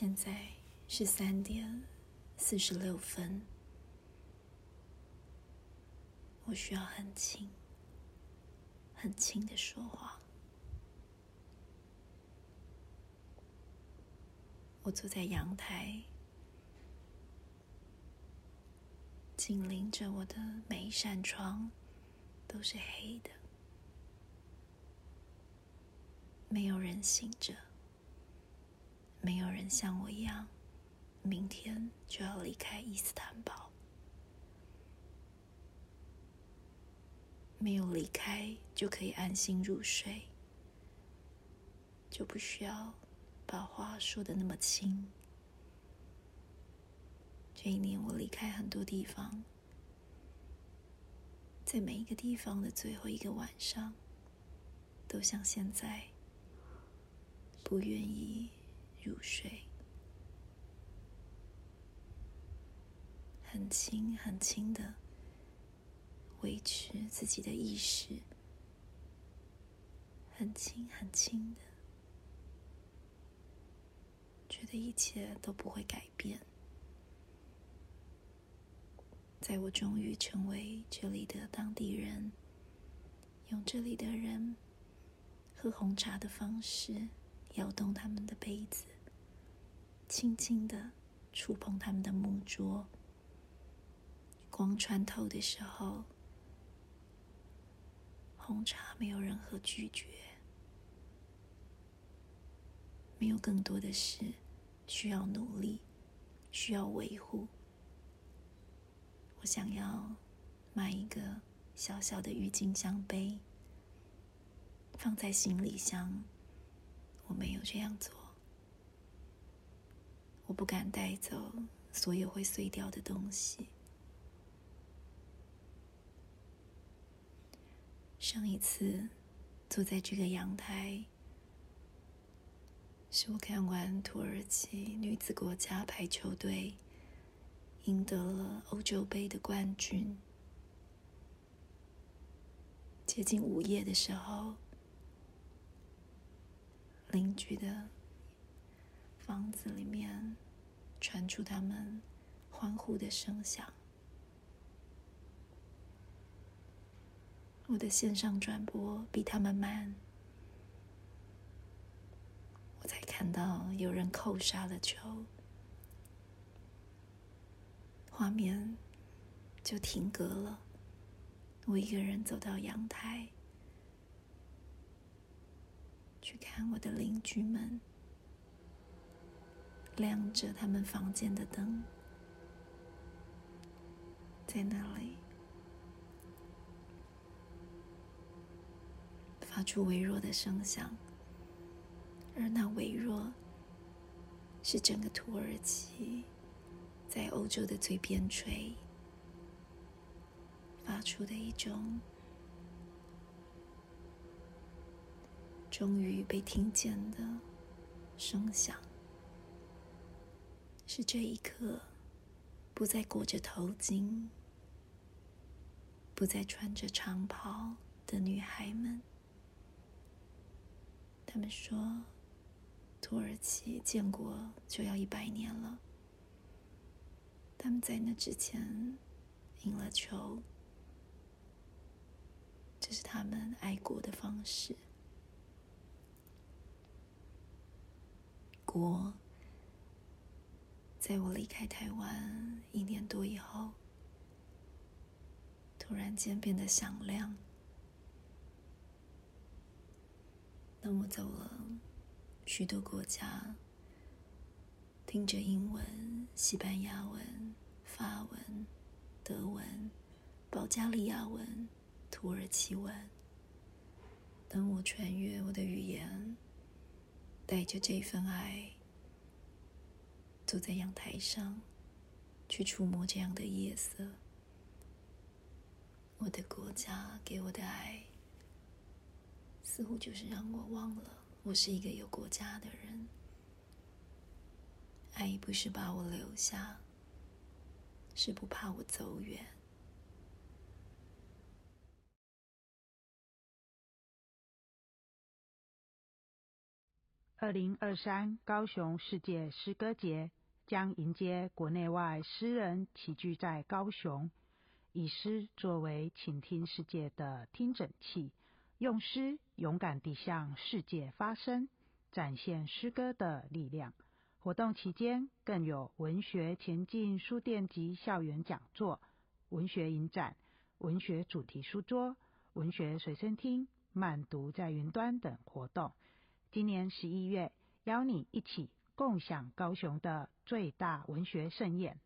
现在是三点四十六分，我需要很轻、很轻的说话。我坐在阳台，紧邻着我的每一扇窗都是黑的，没有人醒着。没有人像我一样，明天就要离开伊斯坦堡。没有离开就可以安心入睡，就不需要把话说的那么轻。这一年我离开很多地方，在每一个地方的最后一个晚上，都像现在，不愿意。入睡，很轻很轻的维持自己的意识，很轻很轻的，觉得一切都不会改变。在我终于成为这里的当地人，用这里的人喝红茶的方式摇动他们的杯子。轻轻的触碰他们的木桌，光穿透的时候，红茶没有任何拒绝，没有更多的事需要努力，需要维护。我想要买一个小小的郁金香杯，放在行李箱，我没有这样做。我不敢带走所有会碎掉的东西。上一次坐在这个阳台，是我看完土耳其女子国家排球队赢得了欧洲杯的冠军。接近午夜的时候，邻居的。房子里面传出他们欢呼的声响，我的线上转播比他们慢，我才看到有人扣杀了球，画面就停格了。我一个人走到阳台，去看我的邻居们。亮着他们房间的灯，在那里发出微弱的声响，而那微弱是整个土耳其在欧洲的最边陲发出的一种终于被听见的声响。是这一刻，不再裹着头巾、不再穿着长袍的女孩们。他们说，土耳其建国就要一百年了。他们在那之前赢了球，这是他们爱国的方式。国。在我离开台湾一年多以后，突然间变得响亮。当我走了许多国家，听着英文、西班牙文、法文、德文、保加利亚文、土耳其文，当我穿越我的语言，带着这份爱。坐在阳台上，去触摸这样的夜色。我的国家给我的爱，似乎就是让我忘了我是一个有国家的人。爱不是把我留下，是不怕我走远。二零二三高雄世界诗歌节将迎接国内外诗人齐聚在高雄，以诗作为倾听世界的听诊器，用诗勇敢地向世界发声，展现诗歌的力量。活动期间更有文学前进书店及校园讲座、文学影展、文学主题书桌、文学随身听、慢读在云端等活动。今年十一月，邀你一起共享高雄的最大文学盛宴。